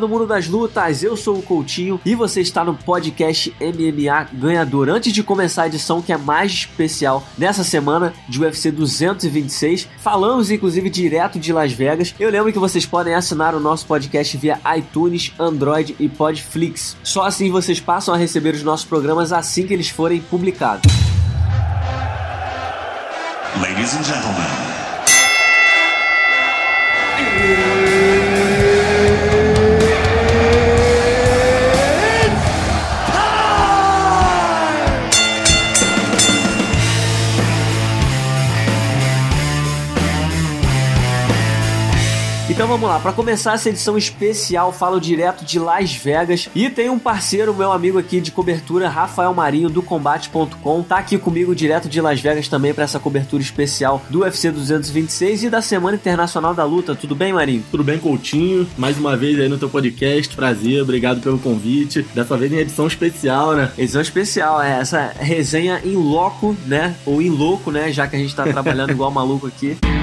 do mundo das lutas, eu sou o Coutinho e você está no podcast MMA Ganhador. Antes de começar a edição que é mais especial nessa semana de UFC 226, falamos inclusive direto de Las Vegas. Eu lembro que vocês podem assinar o nosso podcast via iTunes, Android e Podflix. Só assim vocês passam a receber os nossos programas assim que eles forem publicados. Ladies and gentlemen. Então vamos lá, para começar essa edição especial, falo direto de Las Vegas e tem um parceiro, meu amigo aqui de cobertura, Rafael Marinho do combate.com, tá aqui comigo direto de Las Vegas também para essa cobertura especial do UFC 226 e da Semana Internacional da Luta. Tudo bem, Marinho? Tudo bem, Coutinho? Mais uma vez aí no teu podcast, prazer, obrigado pelo convite. Dessa vez em edição especial, né? Edição especial, é essa resenha em loco, né? Ou em louco, né? Já que a gente tá trabalhando igual maluco aqui.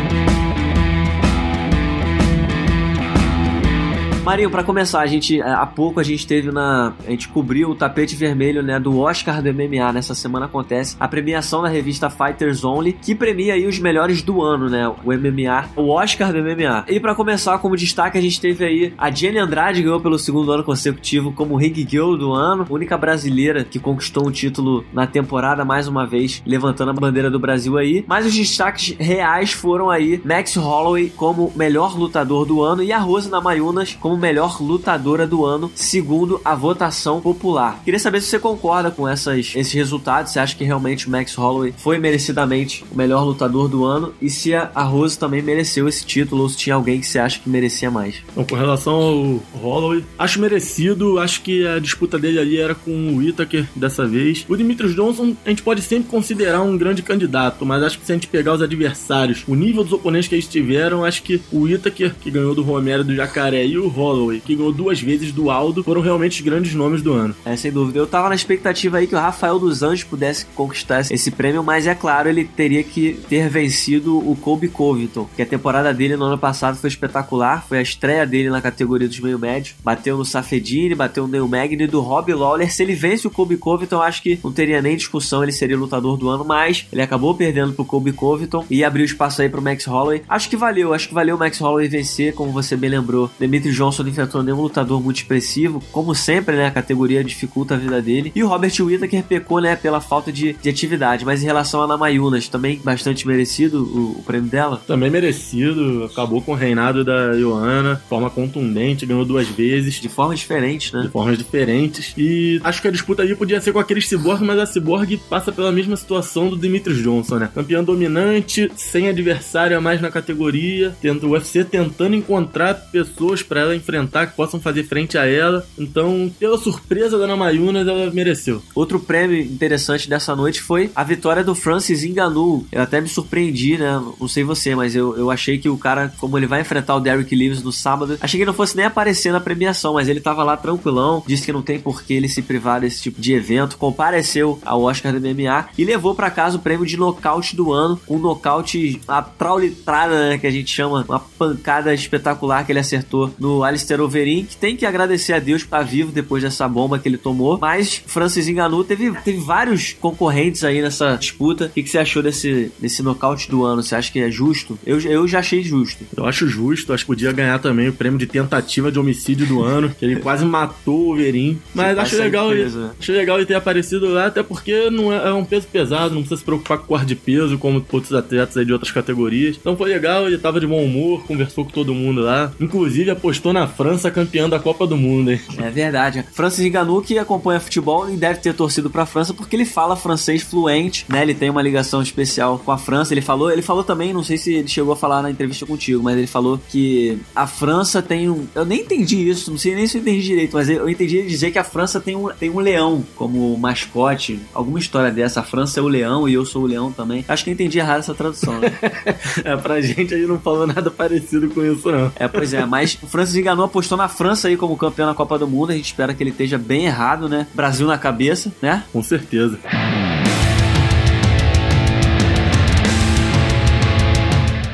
Marinho, para começar, a gente há pouco a gente teve na, a gente cobriu o tapete vermelho, né, do Oscar do MMA. Nessa semana acontece a premiação da revista Fighters Only, que premia aí os melhores do ano, né, o MMA, o Oscar do MMA. E para começar, como destaque, a gente teve aí a Jenny Andrade ganhou pelo segundo ano consecutivo como Ring Girl do ano, única brasileira que conquistou um título na temporada mais uma vez, levantando a bandeira do Brasil aí. Mas os destaques reais foram aí Max Holloway como melhor lutador do ano e a Rose Namayunas como melhor lutadora do ano, segundo a votação popular. Queria saber se você concorda com essas, esses resultados, se acha que realmente o Max Holloway foi merecidamente o melhor lutador do ano e se a, Rose também mereceu esse título ou se tinha alguém que você acha que merecia mais. Bom, com relação ao Holloway, acho merecido, acho que a disputa dele ali era com o Whittaker dessa vez. O Demetrius Johnson a gente pode sempre considerar um grande candidato, mas acho que se a gente pegar os adversários, o nível dos oponentes que eles tiveram, acho que o Whittaker, que ganhou do Romero do Jacaré, e o Holloway, que ganhou duas vezes do Aldo, foram realmente os grandes nomes do ano. É, sem dúvida. Eu tava na expectativa aí que o Rafael dos Anjos pudesse conquistar esse prêmio, mas é claro, ele teria que ter vencido o Kobe Covington, que a temporada dele no ano passado foi espetacular, foi a estreia dele na categoria dos meio médio, bateu no Safedini, bateu no Neil Magny do Rob Lawler. Se ele vence o Kobe Covington, acho que não teria nem discussão, ele seria lutador do ano, mas ele acabou perdendo pro Kobe Covington e abriu espaço aí pro Max Holloway. Acho que valeu, acho que valeu o Max Holloway vencer, como você bem lembrou. Demetri Johnson enfrentou nenhum lutador muito expressivo, como sempre, né? A categoria dificulta a vida dele. E o Robert Whittaker pecou, né? Pela falta de, de atividade. Mas em relação a Namayunas, também bastante merecido o, o, prêmio dela? Também merecido. Acabou com o reinado da Ioana, forma contundente, ganhou duas vezes. De formas diferentes, né? De formas diferentes. E acho que a disputa ali podia ser com aquele Cyborg, mas a Cyborg passa pela mesma situação do Demetrius Johnson, né? Campeão dominante, sem adversário a mais na categoria, tendo o UFC tentando encontrar pessoas para ela enfrentar que possam fazer frente a ela. Então, pela surpresa da Namayunas, ela mereceu. Outro prêmio interessante dessa noite foi a vitória do Francis Ngannou. Eu até me surpreendi, né? Não sei você, mas eu, eu achei que o cara, como ele vai enfrentar o Derrick Lewis no sábado, achei que ele não fosse nem aparecer na premiação, mas ele tava lá tranquilão, disse que não tem por que ele se privar desse tipo de evento, compareceu ao Oscar do MMA e levou para casa o prêmio de nocaute do ano, um nocaute, a traulitrada, né, que a gente chama, uma pancada espetacular que ele acertou no Alistair Overeem, que tem que agradecer a Deus por estar vivo depois dessa bomba que ele tomou. Mas Francis Ngannou teve, teve vários concorrentes aí nessa disputa. O que, que você achou desse, desse nocaute do ano? Você acha que é justo? Eu, eu já achei justo. Eu acho justo. Acho que podia ganhar também o prêmio de tentativa de homicídio do ano, que ele quase matou o Overeem. Mas acho legal, ele, né? acho legal ele ter aparecido lá, até porque não é, é, um peso pesado, não precisa se preocupar com o corte de peso, como outros atletas aí de outras categorias. Então foi legal, ele tava de bom humor, conversou com todo mundo lá. Inclusive apostou na França campeã da Copa do Mundo, hein? É verdade. Francis Ngannou que acompanha futebol e deve ter torcido pra França porque ele fala francês fluente, né? Ele tem uma ligação especial com a França. Ele falou, ele falou também, não sei se ele chegou a falar na entrevista contigo, mas ele falou que a França tem um, eu nem entendi isso, não sei nem se eu entendi direito, mas eu entendi ele dizer que a França tem um, tem um leão como mascote, alguma história dessa. A França é o leão e eu sou o leão também. Acho que eu entendi errado essa tradução. Né? é, pra gente aí não falou nada parecido com isso, não. É, pois é, mas o Francis Ngannou apostou na França aí como campeão na Copa do Mundo. A gente espera que ele esteja bem errado, né? Brasil na cabeça, né? Com certeza.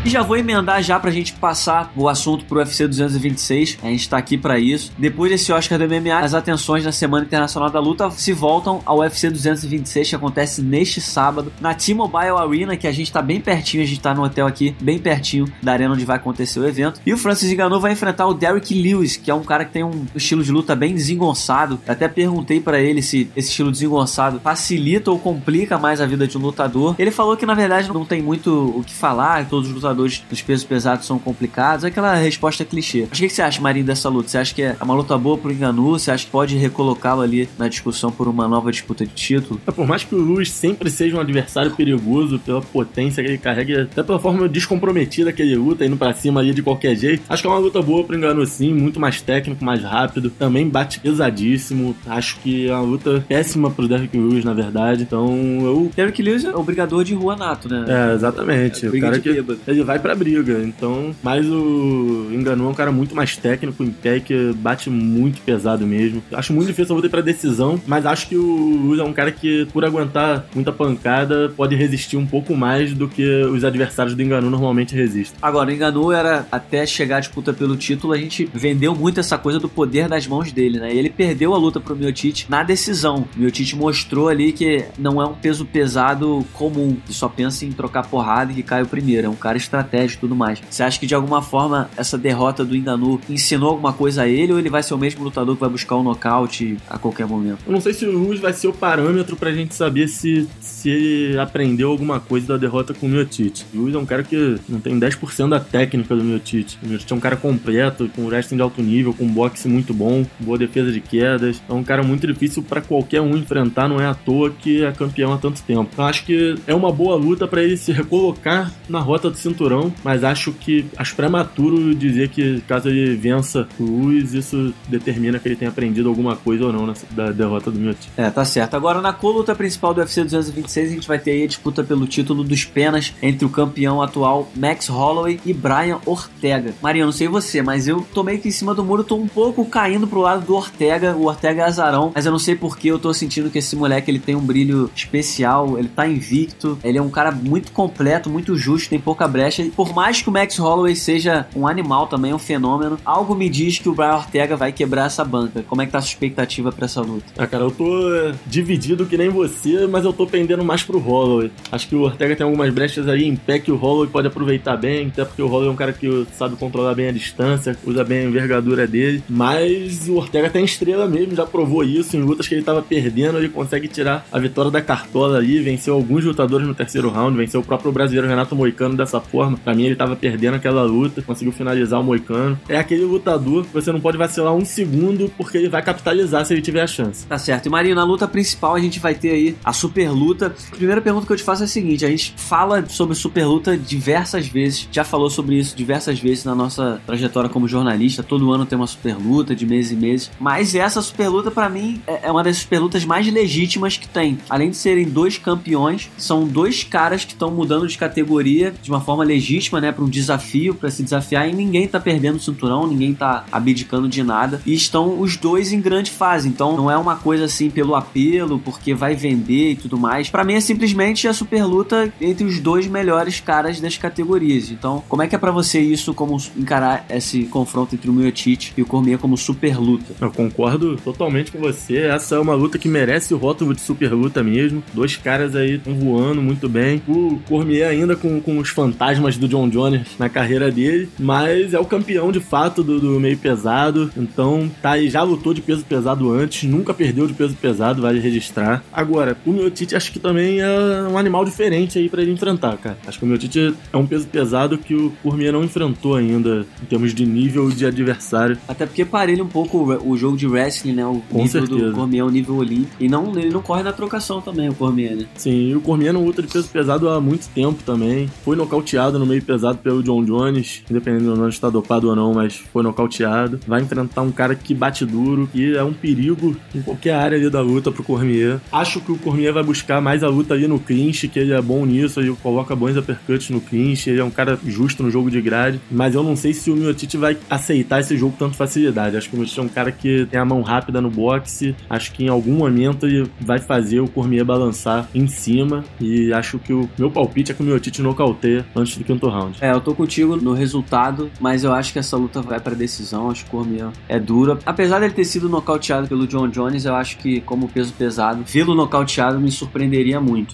E já vou emendar já pra gente passar o assunto pro UFC 226. A gente tá aqui para isso. Depois desse Oscar do MMA, as atenções na Semana Internacional da Luta se voltam ao UFC 226 que acontece neste sábado na T-Mobile Arena, que a gente tá bem pertinho, a gente tá no hotel aqui, bem pertinho da arena onde vai acontecer o evento. E o Francis Ngannou vai enfrentar o Derrick Lewis, que é um cara que tem um estilo de luta bem desengonçado. Eu até perguntei para ele se esse estilo desengonçado facilita ou complica mais a vida de um lutador. Ele falou que na verdade não tem muito o que falar, todos os lutadores dos pesos pesados são complicados. É aquela resposta clichê. Mas o que você acha, Marinho, dessa luta? Você acha que é uma luta boa pro Enganu? Você acha que pode recolocá-lo ali na discussão por uma nova disputa de título? É, por mais que o Lewis sempre seja um adversário perigoso pela potência que ele carrega, até pela forma descomprometida que ele luta, indo pra cima ali de qualquer jeito, acho que é uma luta boa pro Enganu sim, muito mais técnico, mais rápido, também bate pesadíssimo. Acho que é uma luta péssima pro Derrick Lewis, na verdade. Então eu. Derrick Lewis é o brigador de rua nato, né? É, exatamente. É, o cara que bêbado. ele vai pra briga. Então, mas o Enganu é um cara muito mais técnico, em pé, que bate muito pesado mesmo. Acho muito difícil a luta ir pra decisão, mas acho que o Lewis é um cara que, por aguentar muita pancada, pode resistir um pouco mais do que os adversários do Enganu normalmente resistem. Agora, o Enganu era até chegar à disputa pelo título, a gente vendeu muito essa coisa do poder das mãos dele, né? E ele perdeu a luta pro Miotite na decisão. O Miotite mostrou ali que não é um peso pesado comum, que só pensa em trocar porrada e que cai o primeiro. É um cara estratégico e tudo mais. Você acha que de alguma forma essa derrota do Enganu ensinou alguma coisa a ele ou ele vai ser o mesmo lutador que vai buscar um nocaute a qualquer momento? Eu não sei se o Luz vai ser o parâmetro pra gente saber se, se ele aprendeu alguma coisa da derrota com o Miotite. O Luz é um cara que não tem 10% da técnica do Miotite. O Miotite é um cara completo, com wrestling de alto nível, com boxe muito bom, boa defesa de quedas. É um cara muito difícil para qualquer um enfrentar, não é à toa que é campeão há tanto tempo. Então acho que é uma boa luta para ele se recolocar na rota do cinturão, mas acho que acho prematuro dizer que caso ele vença Luiz, isso determina que ele tenha aprendido alguma coisa ou não nessa, da derrota do Mioti. É, tá certo. Agora na coluta principal do UFC 226 a gente vai ter aí a disputa pelo título dos penas entre o campeão atual Max Holloway e Brian Ortega. Maria, não sei você, mas eu tô meio que em cima do muro, tô um pouco caindo pro lado do Ortega. O Ortega é azarão, mas eu não sei porque eu tô sentindo que esse moleque ele tem um brilho especial, ele tá invicto, ele é um cara muito completo, muito justo, tem pouca brecha. E por mais que o Max Holloway seja um animal também, um fenômeno, algo me diz que o Brian Ortega vai quebrar essa banca. Como é que tá a sua expectativa pra essa luta? Ah, cara, eu tô é, dividido que nem você, mas eu tô pendendo mais pro Holloway. Acho que o Ortega tem algumas brechas aí em pé que o Holloway pode aproveitar bem, até porque o Holloway é um cara que sabe controlar bem a distância, usa bem a envergadura dele, mas o Ortega tem estrela mesmo, já provou isso em lutas que ele tava perdendo, ele consegue tirar a vitória da cartola ali, venceu alguns lutadores no terceiro round, venceu o próprio brasileiro Renato Moicano dessa forma. Pra mim ele tava perdendo aquela luta, conseguiu finalizar o Moicano. É aquele lutador que você não pode vacilar um segundo porque ele vai capitalizar se ele tiver a chance. Tá certo. E Marinho, na luta principal a gente vai ter aí a super luta. A primeira pergunta que eu te faço é a seguinte: a gente fala sobre super luta diversas vezes, já falou sobre isso diversas vezes na nossa trajetória como jornalista. Todo ano tem uma super luta de meses e meses. Mas essa super luta, para mim, é uma das super lutas mais legítimas que tem. Além de serem dois campeões, são dois caras que estão mudando de categoria de uma forma legítima, né? Para um desafio, para se desafiar. E ninguém tá perdendo o cinturão, ninguém tá abdicando de nada. E estão os dois em grande fase. Então não é uma coisa assim pelo apelo, porque vai vender e tudo mais. Para mim é simplesmente a super luta entre os dois melhores caras das categorias. Então, como é que é para você isso, como encarar esse confronto entre o Miotite e o Cormier como super luta? Eu concordo totalmente com você. Essa é uma luta que merece o rótulo de super luta mesmo. Dois caras aí voando muito bem. O Cormier ainda com, com os fantasmas do John Jones na carreira dele, mas é o campeão de fato do, do meio pesado. Então, tá aí, já lutou de peso pesado antes, nunca perdeu de peso pesado, vale registrar. Agora, o Miotite acho que também é um animal diferente aí para ele enfrentar, cara. Acho que o Miotite é um peso pesado que o Cormier não enfrentou ainda em termos de nível de adversário. Até porque parelha um pouco o jogo de wrestling, né? O Com nível certeza. do Cormier é o nível olímpico. E não, ele não corre na trocação também, o Cormier, né? Sim, e o Cormier não luta de peso pesado há muito tempo também. Foi nocauteado no meio pesado pelo John Jones, independente do não estar dopado ou não, mas foi nocauteado. Vai enfrentar um cara que bate duro, que é um perigo em qualquer área ali da luta pro Cormier. Acho que o Cormier vai buscar mais a luta ali no clinch, que ele é bom nisso, ele coloca bons uppercuts no clinch, ele é um cara justo no jogo de grade, mas eu não sei se o Miotite vai aceitar esse jogo com tanta facilidade. Acho que o Miotite é um cara que tem a mão rápida no boxe, acho que em algum momento ele vai fazer o Cormier balançar em cima e acho que o meu palpite é que o Miotite nocauteia antes antes do quinto round. É, eu tô contigo no resultado, mas eu acho que essa luta vai pra decisão. Acho que o Cormier é dura. Apesar dele ter sido nocauteado pelo John Jones, eu acho que, como peso pesado, vê-lo nocauteado me surpreenderia muito.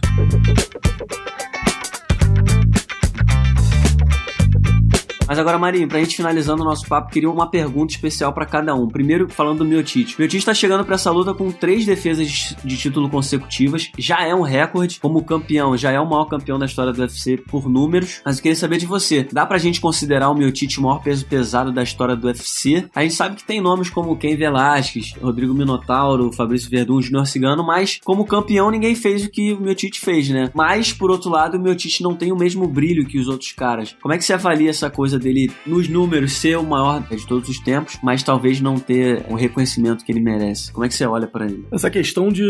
Mas agora, Marinho, pra gente finalizando o nosso papo, queria uma pergunta especial para cada um. Primeiro, falando do Miotite. Miotite tá chegando para essa luta com três defesas de título consecutivas. Já é um recorde como campeão, já é o maior campeão da história do UFC por números. Mas eu queria saber de você. Dá pra gente considerar o Miotite o maior peso pesado da história do UFC? A gente sabe que tem nomes como Ken Velasquez, Rodrigo Minotauro, Fabrício Verdun, Junior Cigano, mas como campeão ninguém fez o que o Miotite fez, né? Mas, por outro lado, o Miotite não tem o mesmo brilho que os outros caras. Como é que você avalia essa coisa dele, nos números, ser o maior de todos os tempos, mas talvez não ter o reconhecimento que ele merece. Como é que você olha para ele? Essa questão de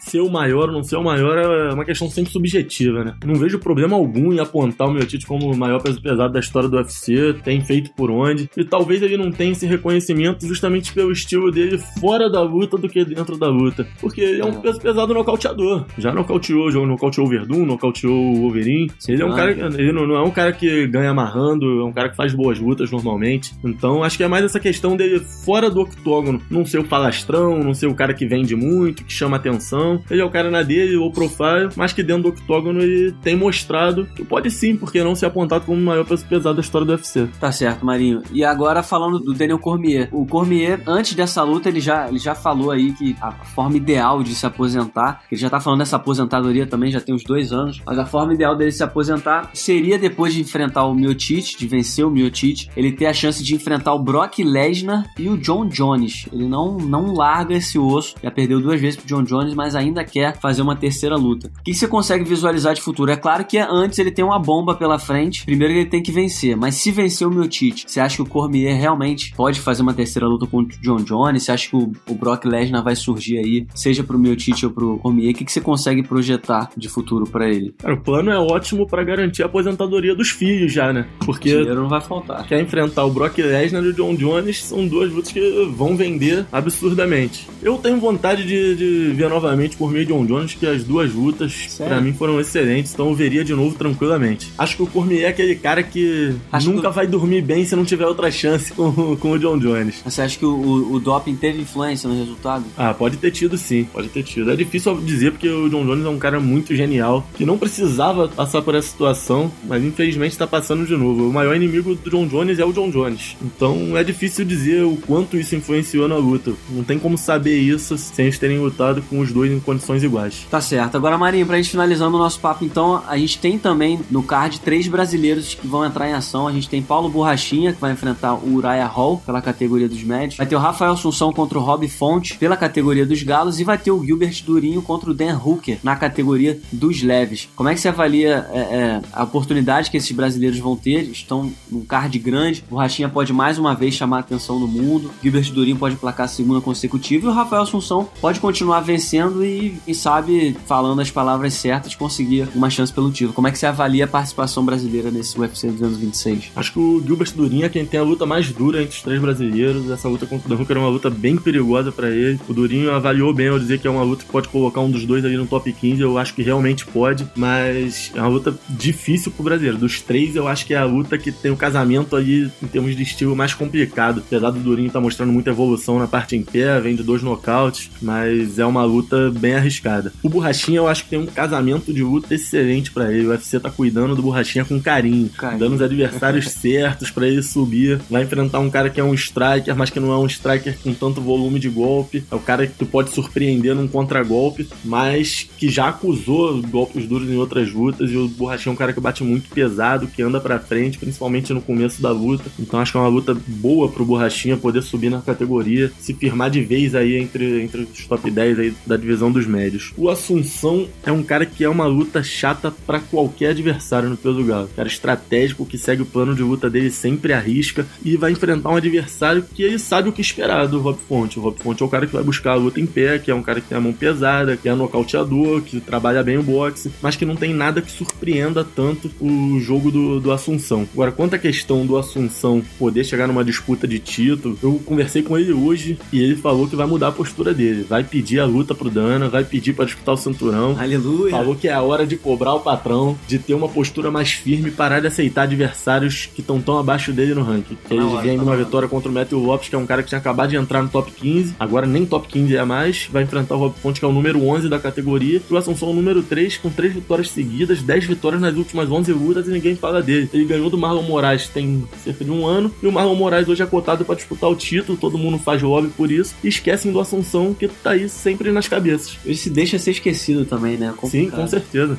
ser o maior ou não ser o maior é uma questão sempre subjetiva, né? Não vejo problema algum em apontar o meu título como o maior peso pesado da história do UFC, tem feito por onde, e talvez ele não tenha esse reconhecimento justamente pelo estilo dele fora da luta do que dentro da luta. Porque ele é um é. peso pesado nocauteador. Já nocauteou, já nocauteou o Verdun, nocauteou o Wolverine. Ele é um cara, ele não é um cara que ganha amarrando, é um cara cara que faz boas lutas normalmente. Então acho que é mais essa questão dele fora do octógono, não ser o falastrão, não ser o cara que vende muito, que chama atenção. Ele é o cara na dele, ou profile, mas que dentro do octógono ele tem mostrado que pode sim, porque não ser apontado como o maior peso pesado da história do UFC. Tá certo, Marinho. E agora falando do Daniel Cormier. O Cormier, antes dessa luta, ele já, ele já falou aí que a forma ideal de se aposentar, ele já tá falando dessa aposentadoria também, já tem uns dois anos, mas a forma ideal dele se aposentar seria depois de enfrentar o Miotite, de vencer vencer o Miocic, ele ter a chance de enfrentar o Brock Lesnar e o John Jones. Ele não, não larga esse osso, já perdeu duas vezes pro John Jones, mas ainda quer fazer uma terceira luta. O que você consegue visualizar de futuro? É claro que antes ele tem uma bomba pela frente, primeiro ele tem que vencer, mas se vencer o Miocic, você acha que o Cormier realmente pode fazer uma terceira luta contra o John Jones? Você acha que o, o Brock Lesnar vai surgir aí, seja pro Miocic ou pro Cormier? O que, que você consegue projetar de futuro para ele? Cara, o plano é ótimo para garantir a aposentadoria dos filhos já, né? Porque dinheiro não vai faltar. Quer enfrentar o Brock Lesnar e o John Jones, são duas lutas que vão vender absurdamente. Eu tenho vontade de, de ver novamente por meio de John Jones, que as duas lutas, para mim, foram excelentes, então eu veria de novo tranquilamente. Acho que o Cormier é aquele cara que acho nunca que... vai dormir bem se não tiver outra chance com, com o John Jones. Você acha que o, o, o doping teve influência no resultado? Ah, pode ter tido sim, pode ter tido. É difícil dizer porque o John Jones é um cara muito genial, que não precisava passar por essa situação, mas infelizmente tá passando de novo. O maior inimigo inimigo do John Jones é o John Jones. Então é difícil dizer o quanto isso influenciou na luta. Não tem como saber isso sem eles terem lutado com os dois em condições iguais. Tá certo. Agora, Marinho, pra gente finalizando o nosso papo, então, a gente tem também no card três brasileiros que vão entrar em ação. A gente tem Paulo Borrachinha, que vai enfrentar o Uriah Hall pela categoria dos médios. Vai ter o Rafael Assunção contra o Rob Fonte pela categoria dos galos. E vai ter o Gilbert Durinho contra o Dan Hooker na categoria dos leves. Como é que você avalia é, é, a oportunidade que esses brasileiros vão ter? Estão um card grande. O Rachinha pode mais uma vez chamar atenção no mundo. Gilbert Durinho pode placar a segunda consecutiva. E o Rafael Assunção pode continuar vencendo e, quem sabe, falando as palavras certas, conseguir uma chance pelo título. Como é que você avalia a participação brasileira nesse UFC 226? Acho que o Gilbert Durinho é quem tem a luta mais dura entre os três brasileiros. Essa luta contra o Hooker é uma luta bem perigosa para ele. O Durinho avaliou bem ao dizer que é uma luta que pode colocar um dos dois ali no top 15. Eu acho que realmente pode, mas é uma luta difícil pro brasileiro. Dos três, eu acho que é a luta que tem o casamento aí em termos de estilo mais complicado. Apesar do Durinho tá mostrando muita evolução na parte em pé, vem de dois nocautes, mas é uma luta bem arriscada. O Borrachinha eu acho que tem um casamento de luta excelente para ele. O UFC tá cuidando do Borrachinha com carinho, carinho. dando os adversários certos para ele subir. Vai enfrentar um cara que é um striker, mas que não é um striker com tanto volume de golpe. É o cara que tu pode surpreender num contragolpe, mas que já acusou golpes duros em outras lutas. E o Borrachinha é um cara que bate muito pesado, que anda para frente, principalmente no começo da luta. Então acho que é uma luta boa pro Borrachinha poder subir na categoria, se firmar de vez aí entre, entre os top 10 aí da divisão dos médios. O Assunção é um cara que é uma luta chata para qualquer adversário no peso galo. Cara estratégico que segue o plano de luta dele sempre arrisca e vai enfrentar um adversário que ele sabe o que esperar do Rob Fonte. O Rob Fonte é o cara que vai buscar a luta em pé, que é um cara que tem a mão pesada, que é nocauteador, que trabalha bem o boxe, mas que não tem nada que surpreenda tanto o jogo do, do Assunção. Agora, Quanto à questão do Assunção poder chegar numa disputa de título, eu conversei com ele hoje e ele falou que vai mudar a postura dele. Vai pedir a luta pro Dana, vai pedir para disputar o cinturão. Aleluia. Falou que é a hora de cobrar o patrão, de ter uma postura mais firme, parar de aceitar adversários que estão tão abaixo dele no ranking. Que ele vem numa vitória contra o Matthew Lopes, que é um cara que tinha acabado de entrar no top 15, agora nem top 15 é mais, vai enfrentar o Rob Fonte, que é o número 11 da categoria, e o Assunção é o número 3, com 3 vitórias seguidas, 10 vitórias nas últimas 11 lutas e ninguém fala dele. Ele ganhou do Marlon Moraes tem cerca de um ano, e o Marlon Moraes hoje é cotado para disputar o título, todo mundo faz lobby por isso, e esquecem do Assunção, que tá aí sempre nas cabeças. Ele se deixa ser esquecido também, né? Complicado. Sim, com certeza.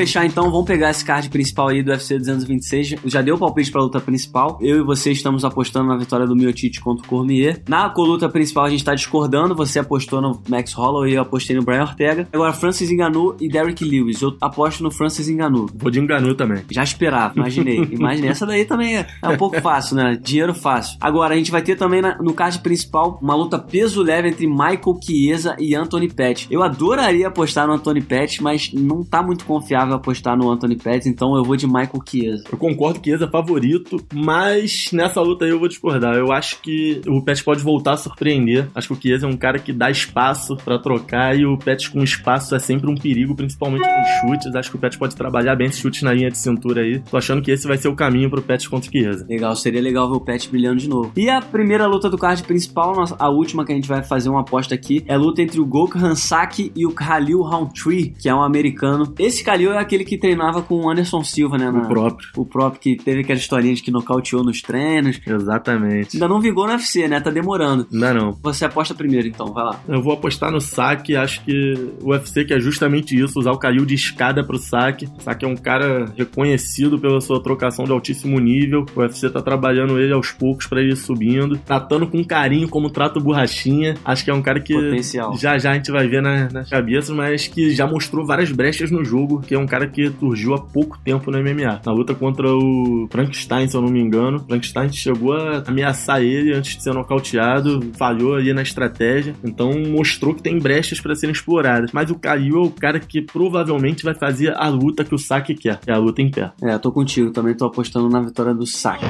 Fechar, então, vamos pegar esse card principal aí do UFC 226. Já deu o palpite pra luta principal. Eu e você estamos apostando na vitória do Miotite contra o Cormier. Na coluta principal, a gente tá discordando. Você apostou no Max Holloway e eu apostei no Brian Ortega. Agora, Francis Ngannou e Derrick Lewis. Eu aposto no Francis Ngannou. Vou de Ngannou também. Já esperava, imaginei. imaginei. Essa daí também é, é, um pouco fácil, né? Dinheiro fácil. Agora, a gente vai ter também na, no card principal uma luta peso leve entre Michael Chiesa e Anthony Pettis. Eu adoraria apostar no Anthony Pettis, mas não tá muito confiável confiável apostar no Anthony Pettis, então eu vou de Michael Chiesa. Eu concordo que Chiesa é favorito, mas nessa luta aí eu vou discordar. Eu acho que o Pettis pode voltar a surpreender. Acho que o Chiesa é um cara que dá espaço para trocar e o Pettis com espaço é sempre um perigo, principalmente nos chutes. Acho que o Pettis pode trabalhar bem esse chute na linha de cintura aí. Tô achando que esse vai ser o caminho pro Pettis contra o Chiesa. Legal, seria legal ver o Pettis brilhando de novo. E a primeira luta do card principal, a última que a gente vai fazer uma aposta aqui, é a luta entre o Gokhan Saki e o Khalil Roundtree, que é um americano. Esse Khalil Calil aquele que treinava com o Anderson Silva, né? Na, o próprio. O próprio que teve aquela historinha de que nocauteou nos treinos. Exatamente. Ainda não vingou no UFC, né? Tá demorando. Ainda não. Você aposta primeiro, então, vai lá. Eu vou apostar no saque. Acho que o UFC que é justamente isso, usar o Calil de escada pro saque. O saque é um cara reconhecido pela sua trocação de altíssimo nível. O UFC tá trabalhando ele aos poucos para ele ir subindo. Tratando com carinho como trata o Borrachinha. Acho que é um cara que Potencial. já já a gente vai ver na, nas cabeças, mas que já mostrou várias brechas no jogo, que é um cara que surgiu há pouco tempo no MMA. Na luta contra o Frankenstein, se eu não me engano, Frankenstein chegou a ameaçar ele antes de ser nocauteado, falhou ali na estratégia, então mostrou que tem brechas para serem exploradas. Mas o Kaiu é o cara que provavelmente vai fazer a luta que o Saki quer, que é a luta em pé. É, tô contigo, também tô apostando na vitória do Saki.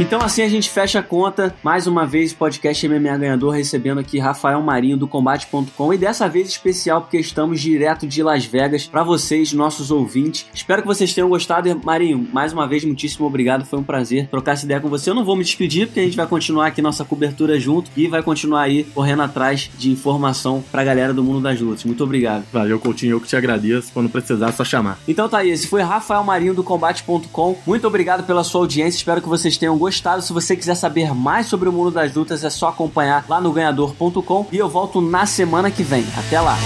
Então assim a gente fecha a conta. Mais uma vez, podcast MMA Ganhador recebendo aqui Rafael Marinho do Combate.com e dessa vez especial porque estamos direto de Las Vegas para vocês, nossos ouvintes. Espero que vocês tenham gostado. Marinho, mais uma vez, muitíssimo obrigado. Foi um prazer trocar essa ideia com você. Eu não vou me despedir porque a gente vai continuar aqui nossa cobertura junto e vai continuar aí correndo atrás de informação pra galera do mundo das lutas. Muito obrigado. Valeu, Coutinho. Eu que te agradeço. Quando precisar, é só chamar. Então tá aí. Esse foi Rafael Marinho do Combate.com. Muito obrigado pela sua audiência. Espero que vocês tenham gostado gostado. Se você quiser saber mais sobre o mundo das lutas, é só acompanhar lá no ganhador.com. E eu volto na semana que vem. Até lá!